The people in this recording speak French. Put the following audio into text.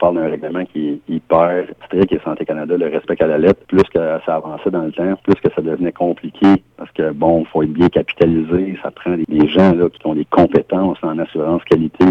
On parle d'un règlement qui est hyper strict et Santé Canada le respecte à la lettre. Plus que ça avançait dans le temps, plus que ça devenait compliqué parce que bon, faut être bien capitalisé. Ça prend des, gens là, qui ont des compétences en assurance qualité